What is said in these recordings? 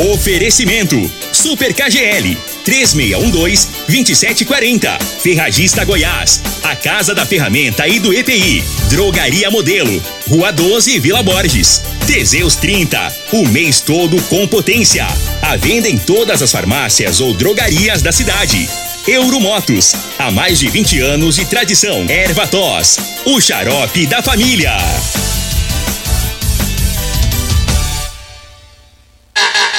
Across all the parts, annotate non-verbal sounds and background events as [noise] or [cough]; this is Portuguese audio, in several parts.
Oferecimento: Super KGL 3612-2740. Ferragista Goiás, a Casa da Ferramenta e do EPI. Drogaria Modelo, Rua 12, Vila Borges. Teseus 30, o mês todo com potência. A venda em todas as farmácias ou drogarias da cidade. Euromotos, há mais de 20 anos de tradição. Ervatos, o xarope da família.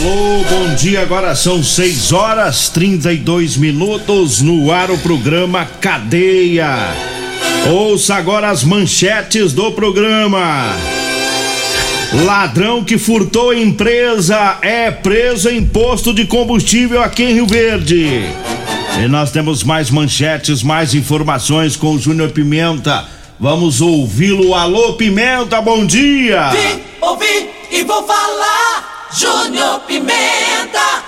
Alô, bom dia. Agora são 6 horas 32 minutos no ar o programa Cadeia. Ouça agora as manchetes do programa. Ladrão que furtou empresa é preso em posto de combustível aqui em Rio Verde. E nós temos mais manchetes, mais informações com o Júnior Pimenta. Vamos ouvi-lo. Alô, Pimenta, bom dia. Vim, ouvi e vou falar. Júnior Pimenta.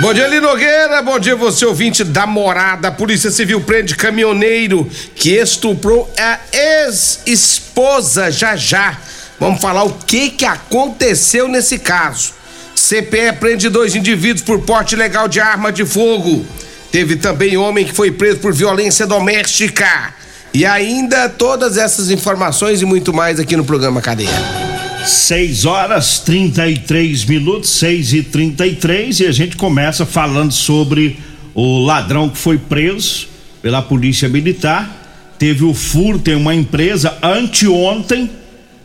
Bom dia, Linogueira. Bom dia, você ouvinte da morada. Polícia Civil prende caminhoneiro que estuprou a ex-esposa já já. Vamos falar o que que aconteceu nesse caso. CPE prende dois indivíduos por porte ilegal de arma de fogo. Teve também homem que foi preso por violência doméstica. E ainda todas essas informações e muito mais aqui no programa Cadeia. 6 horas 33 minutos, 6 e 33 e a gente começa falando sobre o ladrão que foi preso pela polícia militar. Teve o furto em uma empresa anteontem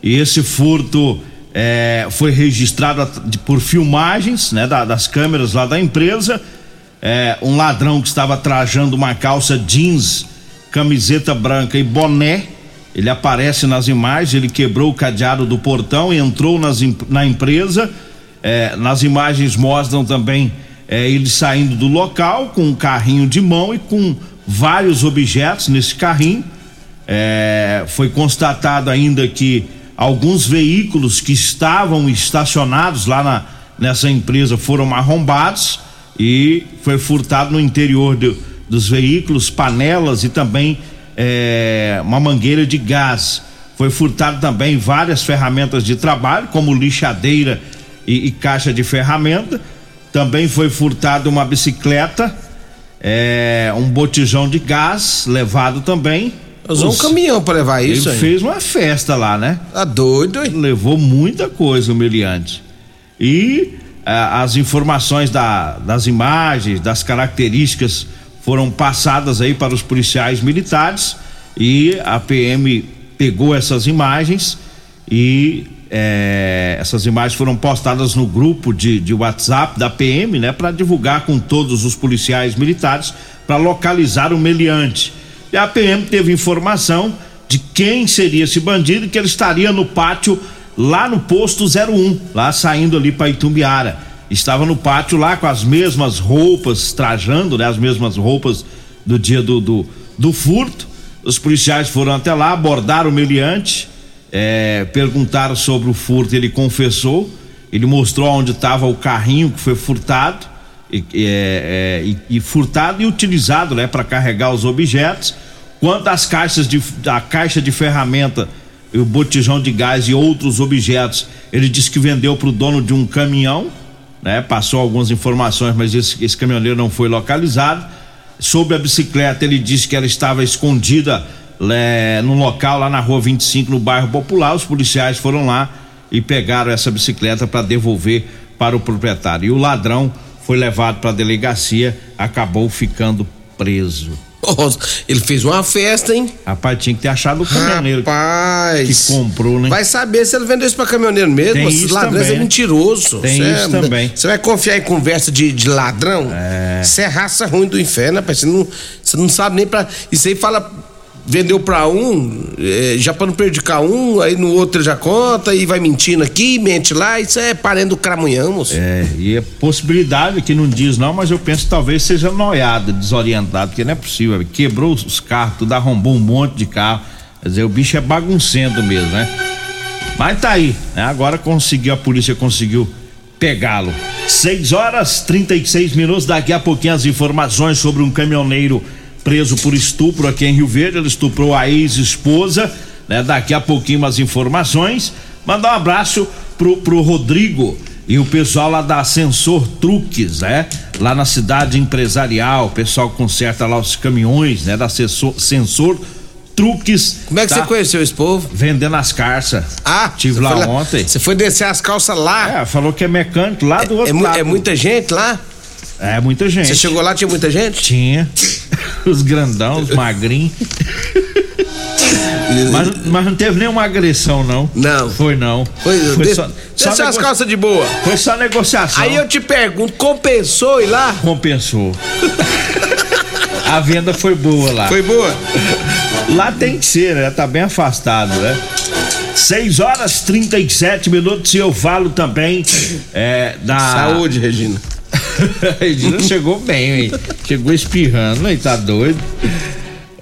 e esse furto é, foi registrado por filmagens né, das câmeras lá da empresa. É, um ladrão que estava trajando uma calça jeans, camiseta branca e boné ele aparece nas imagens, ele quebrou o cadeado do portão entrou nas, na empresa. É, nas imagens mostram também é, ele saindo do local com um carrinho de mão e com vários objetos nesse carrinho. É, foi constatado ainda que alguns veículos que estavam estacionados lá na, nessa empresa foram arrombados e foi furtado no interior do, dos veículos panelas e também é, uma mangueira de gás. Foi furtado também várias ferramentas de trabalho, como lixadeira e, e caixa de ferramenta. Também foi furtado uma bicicleta, é, um botijão de gás levado também. Usou Os, um caminhão para levar isso. Ele fez uma festa lá, né? Tá doido, hein? Levou muita coisa o meliante. E é, as informações da, das imagens, das características foram passadas aí para os policiais militares e a PM pegou essas imagens e é, essas imagens foram postadas no grupo de, de WhatsApp da PM, né, para divulgar com todos os policiais militares para localizar o meliante. E a PM teve informação de quem seria esse bandido que ele estaria no pátio lá no posto 01, lá saindo ali para Itumbiara estava no pátio lá com as mesmas roupas, trajando, né? As mesmas roupas do dia do, do, do furto. Os policiais foram até lá, abordaram o meliante, é, perguntaram sobre o furto, ele confessou, ele mostrou onde estava o carrinho que foi furtado, e, é, é, e, e furtado e utilizado, né, para carregar os objetos. Quanto às caixas de, a caixa de ferramenta, o botijão de gás e outros objetos, ele disse que vendeu para o dono de um caminhão né? Passou algumas informações, mas esse, esse caminhoneiro não foi localizado. Sobre a bicicleta, ele disse que ela estava escondida é, no local lá na rua 25, no bairro Popular. Os policiais foram lá e pegaram essa bicicleta para devolver para o proprietário. E o ladrão foi levado para a delegacia, acabou ficando preso. Nossa, ele fez uma festa, hein? Rapaz, tinha que ter achado o caminhoneiro Rapaz, que comprou, né? Vai saber se ele vendeu isso pra caminhoneiro mesmo. Tem Esses ladrões também, é mentiroso. Tem Cê isso é, também. Você vai confiar em conversa de, de ladrão? É. Isso é raça ruim do inferno, rapaz. Você não, você não sabe nem pra. Isso aí fala vendeu pra um, é, já pra não prejudicar um, aí no outro já conta e vai mentindo aqui, mente lá, isso é parente do cramunhão, moço. É, e é possibilidade que não diz não, mas eu penso que talvez seja noiado, desorientado, porque não é possível. Quebrou os carros, tudo arrombou um monte de carro. Quer dizer, o bicho é baguncento mesmo, né? Mas tá aí, né? Agora conseguiu, a polícia conseguiu pegá-lo. 6 horas 36 minutos, daqui a pouquinho as informações sobre um caminhoneiro preso por estupro aqui em Rio Verde. Ele estuprou a ex-esposa, né? Daqui a pouquinho umas informações. Mandar um abraço pro, pro Rodrigo e o pessoal lá da Sensor Truques, né? Lá na cidade empresarial, o pessoal conserta lá os caminhões, né? Da Sensor, Sensor Truques. Como é que tá? você conheceu esse povo? Vendendo as carças. Ah, Tive lá foi ontem. Você foi descer as calças lá? É, falou que é mecânico lá do É, outro mu- lado. é muita gente lá? É muita gente. Você chegou lá, tinha muita gente? Tinha. Os grandão, os magrinhos. mas, mas não teve nenhuma agressão, não. Não. Foi não. Foi, des- só, desceu só as calças de boa. Foi só negociação. Aí eu te pergunto, compensou ir lá? Compensou. [laughs] A venda foi boa lá. Foi boa? Lá tem que ser, né? Tá bem afastado, né? 6 horas 37 minutos e eu falo também é, da. Saúde, Regina. [laughs] Regina chegou bem, hein? Chegou espirrando, aí tá doido.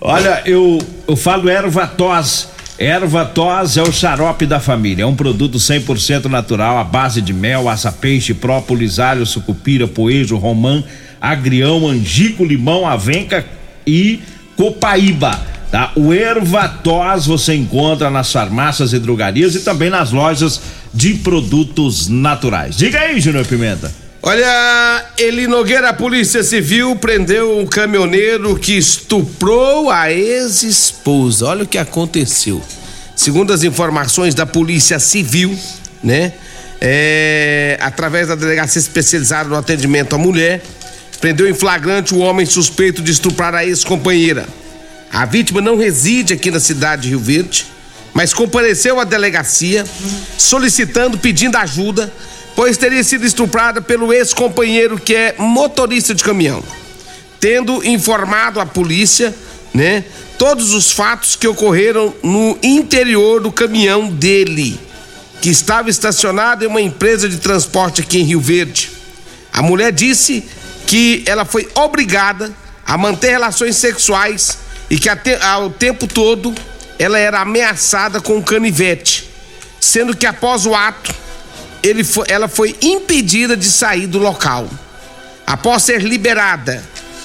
Olha, eu, eu falo erva tos. Erva tos é o xarope da família. É um produto 100% natural, à base de mel, aça-peixe, própolis, alho, sucupira, poejo, romã, agrião, angico, limão, avenca e copaíba. Tá? O erva tos você encontra nas farmácias e drogarias e também nas lojas de produtos naturais. Diga aí, Júnior Pimenta. Olha, Eli Nogueira, a Polícia Civil prendeu um caminhoneiro que estuprou a ex-esposa. Olha o que aconteceu. Segundo as informações da Polícia Civil, né? É, através da delegacia especializada no atendimento à mulher, prendeu em flagrante o homem suspeito de estuprar a ex-companheira. A vítima não reside aqui na cidade de Rio Verde, mas compareceu à delegacia solicitando, pedindo ajuda, pois teria sido estuprada pelo ex-companheiro que é motorista de caminhão. Tendo informado a polícia, né, todos os fatos que ocorreram no interior do caminhão dele, que estava estacionado em uma empresa de transporte aqui em Rio Verde. A mulher disse que ela foi obrigada a manter relações sexuais e que ao tempo todo ela era ameaçada com um canivete, sendo que após o ato ele foi- ela foi impedida de sair do local. Após ser liberada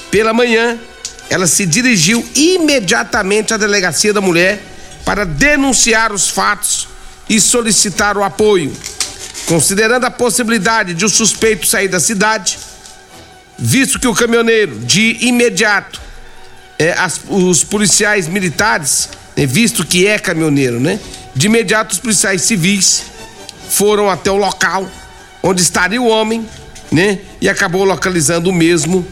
pela manhã, ela se dirigiu imediatamente à delegacia da mulher para denunciar os fatos e solicitar o apoio. Considerando a possibilidade de o suspeito sair da cidade, visto que o caminhoneiro de imediato é, as- os policiais militares, né, visto que é caminhoneiro, né? De imediato os policiais civis foram até o local onde estaria o homem, né? E acabou localizando o mesmo.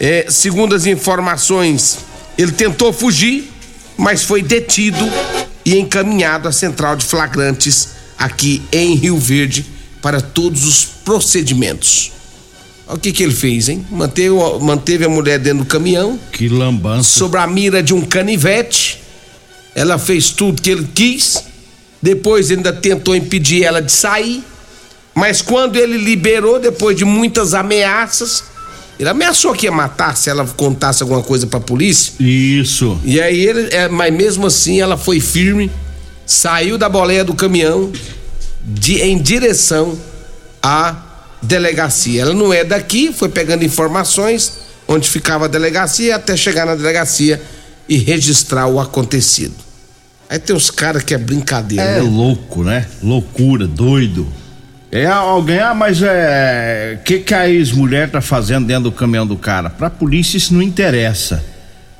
É, segundo as informações, ele tentou fugir, mas foi detido e encaminhado à central de flagrantes aqui em Rio Verde para todos os procedimentos. Olha o que, que ele fez, hein? Manteve, manteve a mulher dentro do caminhão, Que lambança. sob a mira de um canivete. Ela fez tudo que ele quis. Depois ainda tentou impedir ela de sair. Mas quando ele liberou, depois de muitas ameaças, ele ameaçou que ia matar se ela contasse alguma coisa pra polícia. Isso. E aí ele, é, mas mesmo assim ela foi firme, saiu da boleia do caminhão de, em direção à delegacia. Ela não é daqui, foi pegando informações onde ficava a delegacia até chegar na delegacia e registrar o acontecido. Aí tem os caras que é brincadeira, É né? louco, né? Loucura, doido. É alguém, ah, mas é. O que, que a ex-mulher tá fazendo dentro do caminhão do cara? Pra polícia isso não interessa.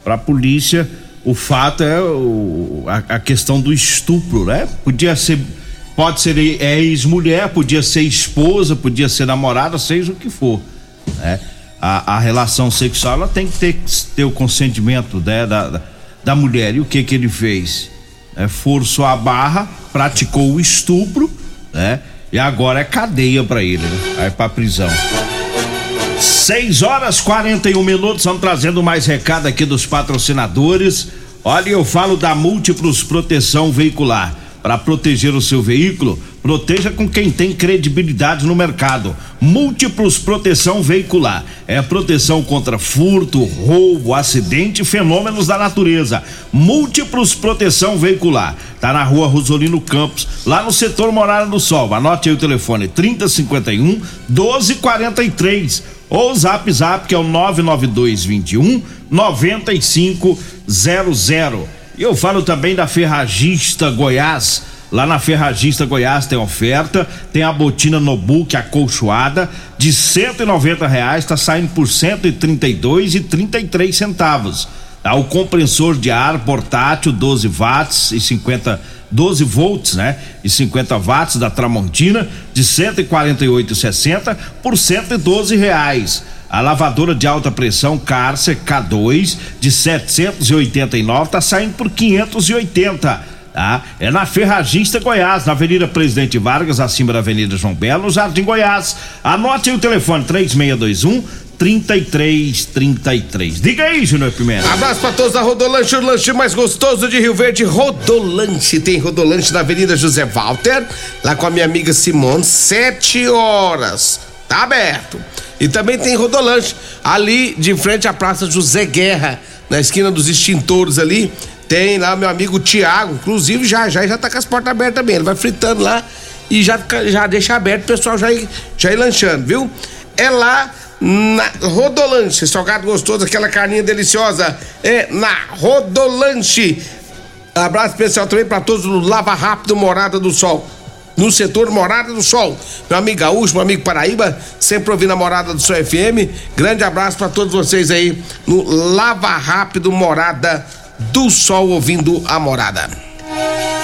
Pra polícia, o fato é o- a, a questão do estupro, né? Podia ser. Pode ser ex-mulher, podia ser esposa, podia ser namorada, seja o que for. Né? A, a relação sexual ela tem que ter, ter o consentimento né, da, da, da mulher. E o que que ele fez? É, forçou a barra, praticou o estupro, né? E agora é cadeia pra ele, né? Vai pra prisão. 6 horas 41 minutos, vamos trazendo mais recado aqui dos patrocinadores. Olha, eu falo da Múltiplos Proteção Veicular. Para proteger o seu veículo, proteja com quem tem credibilidade no mercado. Múltiplos Proteção Veicular. É proteção contra furto, roubo, acidente e fenômenos da natureza. Múltiplos Proteção Veicular. Tá na rua Rosolino Campos, lá no setor Morada do Sol. Anote aí o telefone: 3051 1243. Ou zap zap que é o 99221 9500. E eu falo também da Ferragista Goiás. Lá na Ferragista Goiás tem oferta, tem a botina Nobuque acolchoada de 190 reais, tá saindo por 132 e 33 centavos. Tá, o compressor de ar portátil 12 watts e 50 12 volts, né? E 50 watts da Tramontina de 148,60 por 112 reais. A lavadora de alta pressão Carcer K2 de 789 tá saindo por 580. Tá? É na Ferragista Goiás, na Avenida Presidente Vargas, acima da Avenida João Belo, no Jardim Goiás. Anote aí o telefone 3621 3333. Diga aí, Júnior Pimenta. Abraço pra todos da Rodolanche, o lanche mais gostoso de Rio Verde. Rodolanche, tem Rodolanche na Avenida José Walter, lá com a minha amiga Simone, sete horas. Tá aberto. E também tem Rodolanche, ali de frente à Praça José Guerra, na esquina dos extintores ali. Tem lá meu amigo Tiago, inclusive já já já tá com as portas abertas também. Ele vai fritando lá e já, já deixa aberto o pessoal já ir, já ir lanchando, viu? É lá na Rodolanche, salgado gostoso, aquela carninha deliciosa. É na Rodolanche. Abraço especial também para todos do Lava Rápido Morada do Sol no setor Morada do Sol. Meu amigo Gaúcho, meu amigo Paraíba, sempre ouvindo a Morada do Sol FM. Grande abraço para todos vocês aí no Lava Rápido Morada do Sol, ouvindo a Morada.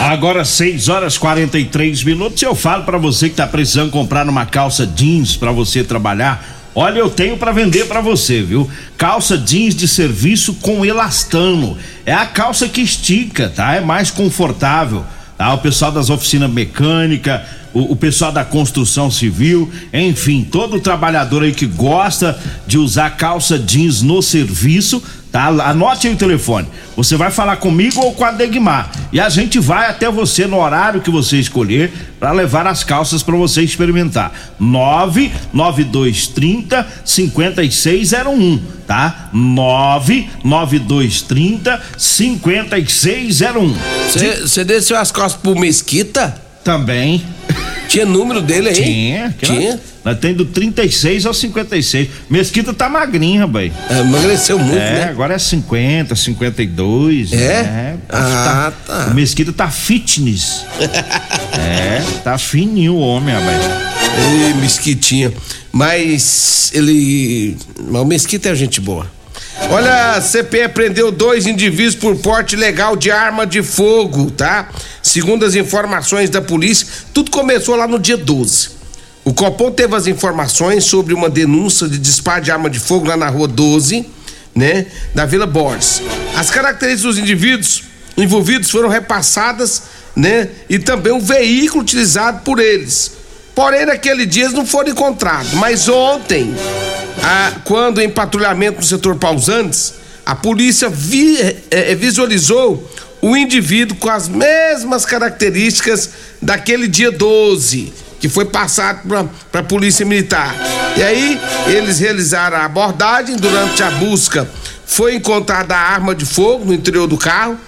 Agora 6 horas 43 minutos. Eu falo para você que tá precisando comprar uma calça jeans para você trabalhar. Olha, eu tenho para vender para você, viu? Calça jeans de serviço com elastano. É a calça que estica, tá? É mais confortável tá? O pessoal das oficinas mecânicas, o, o, pessoal da construção civil, enfim, todo trabalhador aí que gosta de usar calça jeans no serviço, tá? Anote aí o telefone. Você vai falar comigo ou com a Degmar e a gente vai até você no horário que você escolher para levar as calças para você experimentar. 99230 5601, tá? 99230 5601. Você desceu as calças pro Mesquita? Também. Tinha número dele aí? Tinha. Tinha. Nós tem do 36 ao 56. Mesquita tá magrinho, rapaz. É, emagreceu muito, é, né? agora é 50, 52. É? Né? Ah, tá. O Mesquita tá fitness. [laughs] é, tá fininho o homem, rapaz. Ei, Mesquitinha. Mas ele. Mas o Mesquita é gente boa. Olha, CPE prendeu dois indivíduos por porte legal de arma de fogo, tá? Segundo as informações da polícia, tudo começou lá no dia 12. O Copom teve as informações sobre uma denúncia de disparo de arma de fogo lá na rua 12, né? Da Vila Borges. As características dos indivíduos envolvidos foram repassadas, né? E também o veículo utilizado por eles. Porém, naquele dia eles não foram encontrados. Mas ontem, quando em patrulhamento no setor Pausantes, a polícia vi, eh, visualizou o indivíduo com as mesmas características daquele dia 12 que foi passado para a Polícia Militar. E aí eles realizaram a abordagem. Durante a busca foi encontrada a arma de fogo no interior do carro.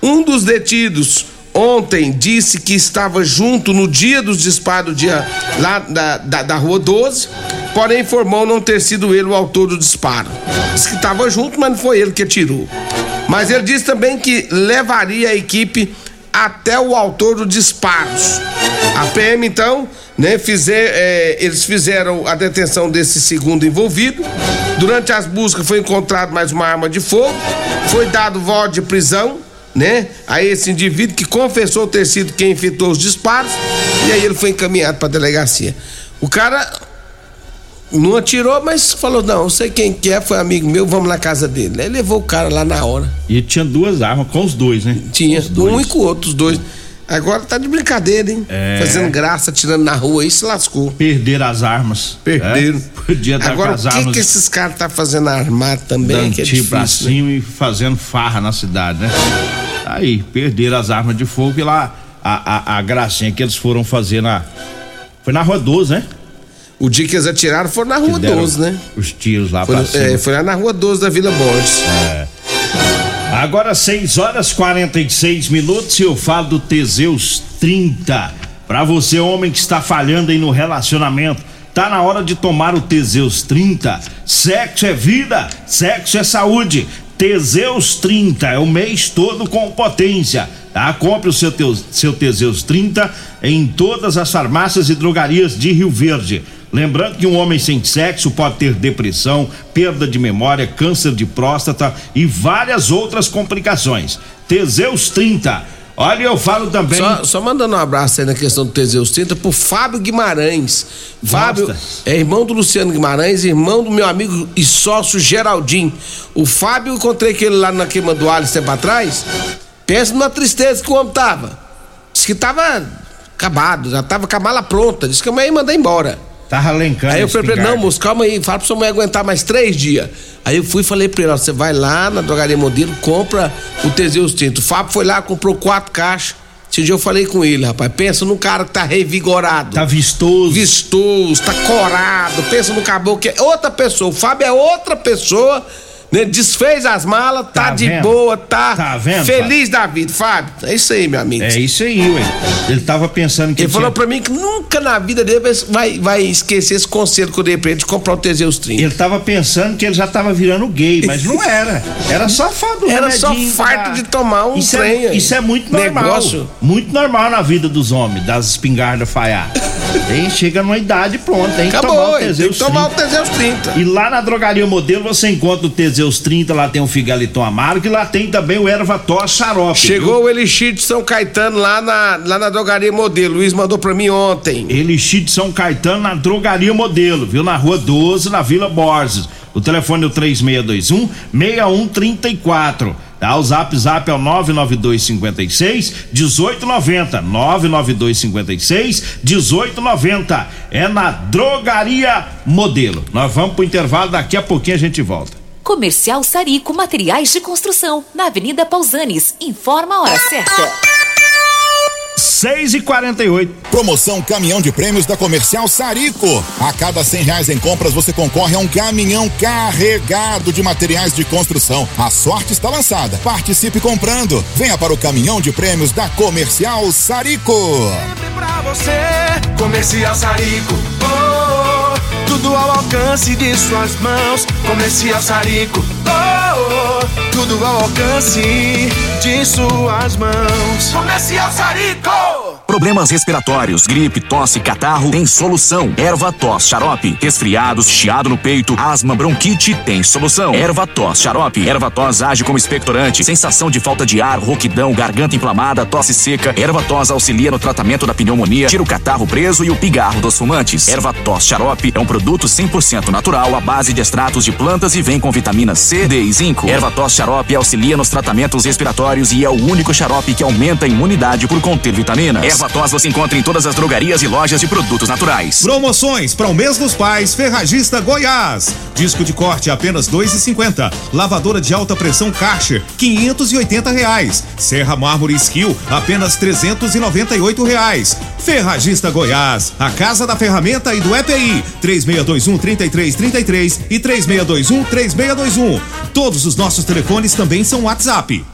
Um dos detidos ontem disse que estava junto no dia dos disparos dia, lá da, da, da rua 12, porém informou não ter sido ele o autor do disparo. Disse que estava junto, mas não foi ele que atirou. Mas ele disse também que levaria a equipe até o autor dos disparos. A PM então né, fizer, é, eles fizeram a detenção desse segundo envolvido. Durante as buscas foi encontrado mais uma arma de fogo, foi dado voto de prisão, né, a esse indivíduo que confessou ter sido quem efetuou os disparos e aí ele foi encaminhado para a delegacia. O cara não atirou, mas falou: não, eu sei quem que é, foi amigo meu, vamos na casa dele. Aí levou o cara lá na hora. E tinha duas armas com os dois, né? Tinha, dois. um e com o outro, os dois. Agora tá de brincadeira, hein? É. Fazendo graça, tirando na rua aí, se lascou. Perderam as armas. Perderam. [laughs] É? Podia estar Agora, com as o que, armas que esses caras tá fazendo armado também? dando Que é difícil, né? cima e fazendo farra na cidade, né? Aí, perderam as armas de fogo e lá a, a, a gracinha que eles foram fazer na. Foi na Rua 12, né? O dia que eles atiraram foi na Rua deram 12, né? Os tiros lá Foi, pra cima. é, foi lá na Rua 12 da Vila Borges. Agora 6 horas 46 minutos e eu falo do Teseus 30. Pra você, homem que está falhando aí no relacionamento, tá na hora de tomar o Teseus 30. Sexo é vida, sexo é saúde. Teseus 30 é o mês todo com potência. Tá? Compre o seu, teu, seu Teseus 30 em todas as farmácias e drogarias de Rio Verde. Lembrando que um homem sem sexo pode ter depressão, perda de memória, câncer de próstata e várias outras complicações. Teseus 30. Olha, eu falo também. Só, só mandando um abraço aí na questão do Teseus 30 pro Fábio Guimarães. Fábio é irmão do Luciano Guimarães, irmão do meu amigo e sócio Geraldinho. O Fábio, eu encontrei ele lá na queima do Alho tempo atrás. Pensa numa tristeza que o homem tava. Disse que tava acabado, já tava com a mala pronta. Disse que a mãe ia mandar embora. Tava lencando. Aí eu falei pra ele, não, moço, calma aí, fala pra sua mãe aguentar mais três dias. Aí eu fui e falei pra ele, ó, você vai lá na drogaria modelo, compra o Teseus 30. O Fábio foi lá, comprou quatro caixas. Esse dia eu falei com ele, rapaz, pensa num cara que tá revigorado. Tá vistoso. Vistoso, tá corado, pensa no caboclo que é outra pessoa. O Fábio é outra pessoa, né? Desfez as malas, tá, Tá de vendo? boa, tá, Tá vendo, feliz da vida. Fábio, é isso aí, meu amigo. É isso aí, ué. Ele tava pensando que Ele falou tinha- pra mim que nunca na vida dele vai, vai esquecer esse conselho que eu dei pra ele de comprar o Teseus 30. Ele tava pensando que ele já tava virando gay, mas não era. Era só fardo Era só farto pra- de tomar um isso trem É, isso é muito normal. Negócio. Muito normal na vida dos homens, das espingardas falhar. Tem, chega numa idade pronta, tem que tomar Acabou, o hein? tem Teseus que tomar 30. o Teseus 30. E lá na drogaria modelo você encontra o Teseus 30, lá tem o Figaliton Amargo e lá tem também o Erva Tos Xarope. Chegou o Elixir de São Caetano lá na, lá na drogaria modelo. Luiz mandou pra mim ontem. Elixir de São Caetano na Drogaria Modelo, viu? Na rua 12, na Vila Borges. O telefone é o 3621 6134. Tá? O zap zap é o 99256 1890. 99256 1890. É na Drogaria Modelo. Nós vamos pro intervalo, daqui a pouquinho a gente volta. Comercial Sarico Materiais de Construção, na Avenida Pausanes. Informa a hora certa. 6 e 48 Promoção Caminhão de Prêmios da Comercial Sarico. A cada cem reais em compras você concorre a um caminhão carregado de materiais de construção. A sorte está lançada. Participe comprando. Venha para o Caminhão de Prêmios da Comercial Sarico. pra você. Comercial Sarico, oh, tudo ao alcance de suas mãos. Comercial Sarico, oh, oh, tudo ao alcance de suas mãos. Comercial Sarico. Problemas respiratórios, gripe, tosse, catarro, tem solução. Erva tos, xarope. Resfriados, chiado no peito, asma, bronquite, tem solução. Erva tos, xarope. Erva tos age como expectorante. Sensação de falta de ar, rouquidão, garganta inflamada, tosse seca. Erva tos auxilia no tratamento da pneumonia, tira o catarro preso e o pigarro dos fumantes. Erva tos, xarope é um produto 100% natural à base de extratos de plantas e vem com vitamina C, D e zinco. Erva tos, xarope auxilia nos tratamentos respiratórios e é o único xarope que aumenta a imunidade por conter vitaminas. Erva tos você encontra em todas as drogarias e lojas de produtos naturais. Promoções para o mês dos pais Ferragista Goiás. Disco de corte apenas 2,50. Lavadora de alta pressão Karcher 580 reais. Serra Mármore Skill apenas 398 reais. Ferragista Goiás, a casa da ferramenta e do EPI 3621 3333 e 3621 3621. Todos os nossos telefones também são WhatsApp.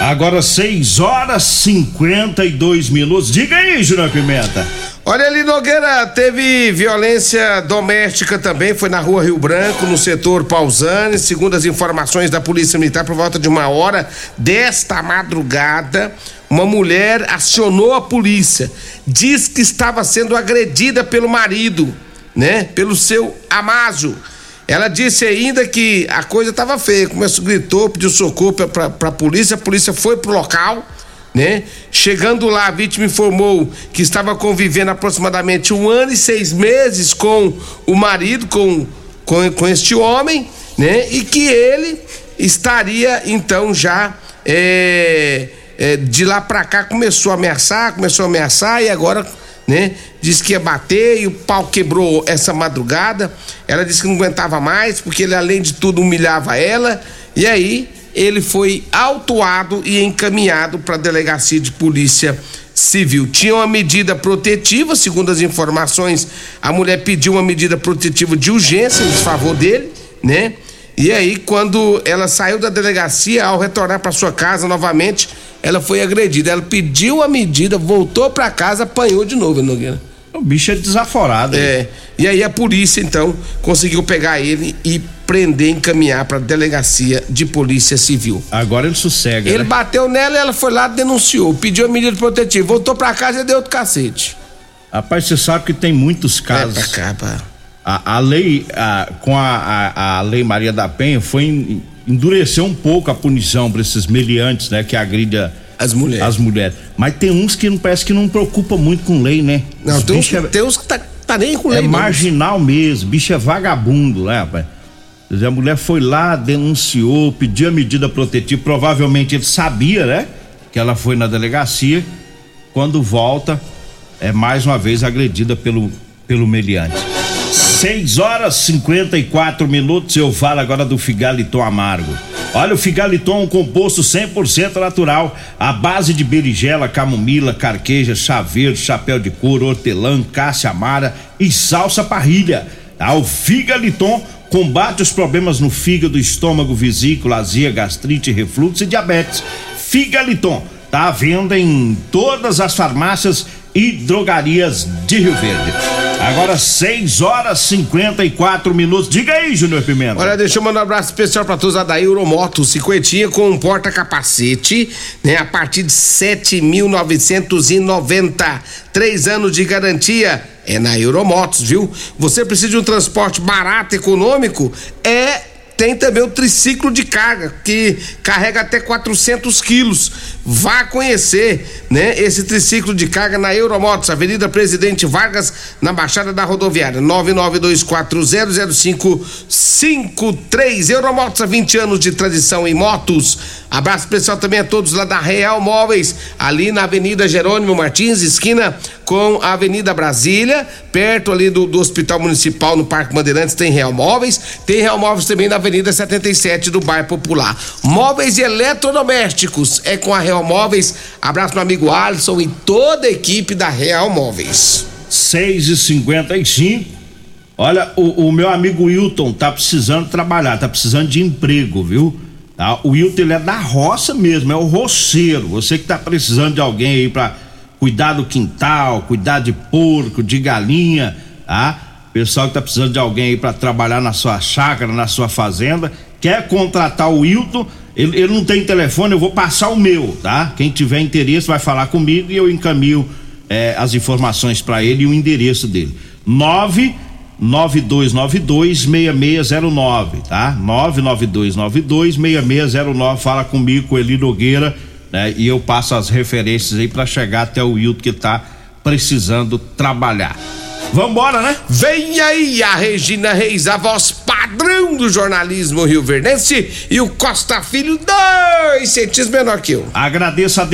Agora 6 horas 52 minutos. Diga aí, Júnior Pimenta. Olha ali, Nogueira, teve violência doméstica também, foi na rua Rio Branco, no setor Pausani, segundo as informações da Polícia Militar, por volta de uma hora desta madrugada, uma mulher acionou a polícia, diz que estava sendo agredida pelo marido, né, pelo seu Amásio. Ela disse ainda que a coisa estava feia, começou, gritou, pediu socorro para a polícia, a polícia foi pro local, né? Chegando lá, a vítima informou que estava convivendo aproximadamente um ano e seis meses com o marido, com, com, com este homem, né? E que ele estaria então já é, é, de lá para cá começou a ameaçar, começou a ameaçar e agora, né? Disse que ia bater e o pau quebrou essa madrugada. Ela disse que não aguentava mais porque ele além de tudo humilhava ela e aí ele foi autuado e encaminhado para a delegacia de polícia civil. Tinha uma medida protetiva, segundo as informações, a mulher pediu uma medida protetiva de urgência em favor dele, né? E aí, quando ela saiu da delegacia, ao retornar para sua casa novamente, ela foi agredida. Ela pediu a medida, voltou para casa, apanhou de novo, Nogueira. O bicho é desaforado. hein? É. E aí a polícia então conseguiu pegar ele e prender, encaminhar para delegacia de polícia civil. Agora ele sossega. Ele né? bateu nela e ela foi lá, denunciou, pediu a medida protetiva, voltou para casa e deu outro cacete. Rapaz, você sabe que tem muitos casos. É pra cá, pá. A, a lei, a- com a, a, lei Maria da Penha, foi em- endureceu um pouco a punição para esses meliantes, né? Que agrida as mulheres. As mulheres. Mas tem uns que não parece que não preocupa muito com lei, né? Não, Os tem uns, é- tem uns que tá, tá nem com é lei. não. marginal mesmo, bicho é vagabundo, né, rapaz? Quer dizer, a mulher foi lá, denunciou, pediu a medida protetiva, provavelmente ele sabia, né? Que ela foi na delegacia. Quando volta, é mais uma vez agredida pelo, pelo meliante. 6 horas 54 minutos, eu falo agora do Figaliton Amargo. Olha, o Figaliton é um composto 100% natural, à base de berigela, camomila, carqueja, chá verde, chapéu de couro, hortelã, cássia amara e salsa parrilha. Tá? O Figaliton combate os problemas no fígado, estômago, vesícula, azia, gastrite, refluxo e diabetes. Figaliton tá à venda em todas as farmácias e drogarias de Rio Verde. Agora 6 horas 54 minutos. Diga aí, Júnior Pimenta. Olha, deixa eu mandar um abraço especial pra todos da Euromoto, cinquentinha com um porta-capacete, né? A partir de 7.990, três anos de garantia. É na Euromotos, viu? Você precisa de um transporte barato, econômico? É tem também o triciclo de carga, que carrega até 400 quilos. Vá conhecer, né? Esse triciclo de carga na Euromotos, Avenida Presidente Vargas, na Baixada da Rodoviária, 992400553. Euromotos há 20 anos de tradição em motos. Abraço especial também a todos lá da Real Móveis, ali na Avenida Jerônimo Martins, esquina com a Avenida Brasília, perto ali do, do Hospital Municipal no Parque Bandeirantes, tem Real Móveis. Tem Real Móveis também na Avenida 77 do Bairro Popular. Móveis e eletrodomésticos é com a Real Móveis. Abraço meu amigo Alisson e toda a equipe da Real Móveis. 6 e 55 Olha, o, o meu amigo Wilton tá precisando trabalhar, tá precisando de emprego, viu? Tá? O Wilton ele é da roça mesmo, é o roceiro. Você que tá precisando de alguém aí pra cuidar do quintal, cuidar de porco, de galinha, tá? pessoal que tá precisando de alguém aí para trabalhar na sua chácara, na sua fazenda, quer contratar o Wilton, ele, ele, não tem telefone, eu vou passar o meu, tá? Quem tiver interesse vai falar comigo e eu encaminho eh, as informações para ele e o endereço dele. 992926609, tá? 992926609, fala comigo com Eli Nogueira, né? E eu passo as referências aí para chegar até o Wilton que tá precisando trabalhar. Vambora, né? Vem aí a Regina Reis, a voz padrão do jornalismo rio-verdense e o Costa Filho, dois centímetros menor que eu. Agradeço a